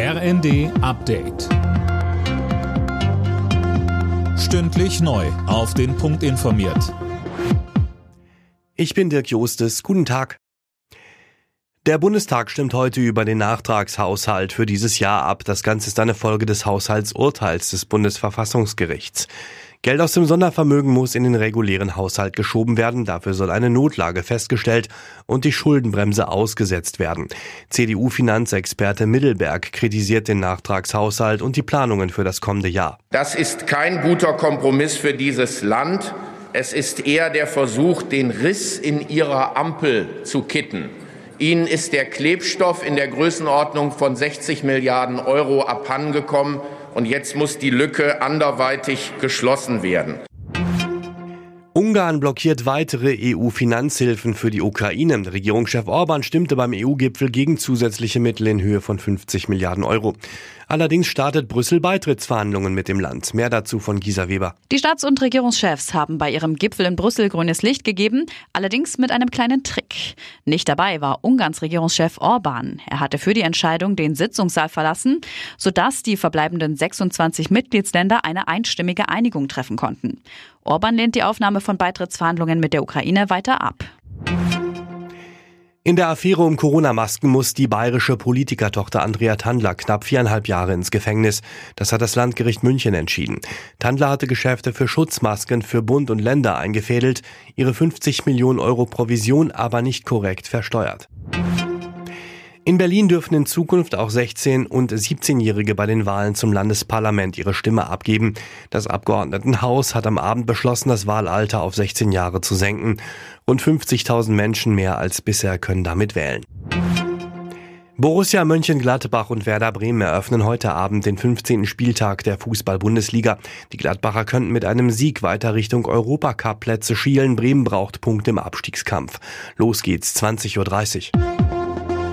RND Update. Stündlich neu. Auf den Punkt informiert. Ich bin Dirk Jostes. Guten Tag. Der Bundestag stimmt heute über den Nachtragshaushalt für dieses Jahr ab. Das Ganze ist eine Folge des Haushaltsurteils des Bundesverfassungsgerichts. Geld aus dem Sondervermögen muss in den regulären Haushalt geschoben werden. Dafür soll eine Notlage festgestellt und die Schuldenbremse ausgesetzt werden. CDU-Finanzexperte Mittelberg kritisiert den Nachtragshaushalt und die Planungen für das kommende Jahr. Das ist kein guter Kompromiss für dieses Land. Es ist eher der Versuch, den Riss in ihrer Ampel zu kitten. Ihnen ist der Klebstoff in der Größenordnung von 60 Milliarden Euro abhandengekommen und jetzt muss die Lücke anderweitig geschlossen werden. Ungarn blockiert weitere EU-Finanzhilfen für die Ukraine. Regierungschef Orban stimmte beim EU-Gipfel gegen zusätzliche Mittel in Höhe von 50 Milliarden Euro. Allerdings startet Brüssel Beitrittsverhandlungen mit dem Land. Mehr dazu von Gisa Weber. Die Staats- und Regierungschefs haben bei ihrem Gipfel in Brüssel grünes Licht gegeben, allerdings mit einem kleinen Trick. Nicht dabei war Ungarns Regierungschef Orban. Er hatte für die Entscheidung den Sitzungssaal verlassen, sodass die verbleibenden 26 Mitgliedsländer eine einstimmige Einigung treffen konnten. Orban lehnt die Aufnahme von Beitrittsverhandlungen mit der Ukraine weiter ab. In der Affäre um Corona-Masken muss die bayerische Politikertochter Andrea Tandler knapp viereinhalb Jahre ins Gefängnis. Das hat das Landgericht München entschieden. Tandler hatte Geschäfte für Schutzmasken für Bund und Länder eingefädelt, ihre 50 Millionen Euro Provision aber nicht korrekt versteuert. In Berlin dürfen in Zukunft auch 16- und 17-Jährige bei den Wahlen zum Landesparlament ihre Stimme abgeben. Das Abgeordnetenhaus hat am Abend beschlossen, das Wahlalter auf 16 Jahre zu senken. Rund 50.000 Menschen mehr als bisher können damit wählen. Borussia Mönchengladbach und Werder Bremen eröffnen heute Abend den 15. Spieltag der Fußball-Bundesliga. Die Gladbacher könnten mit einem Sieg weiter Richtung Europacup-Plätze schielen. Bremen braucht Punkte im Abstiegskampf. Los geht's, 20.30 Uhr.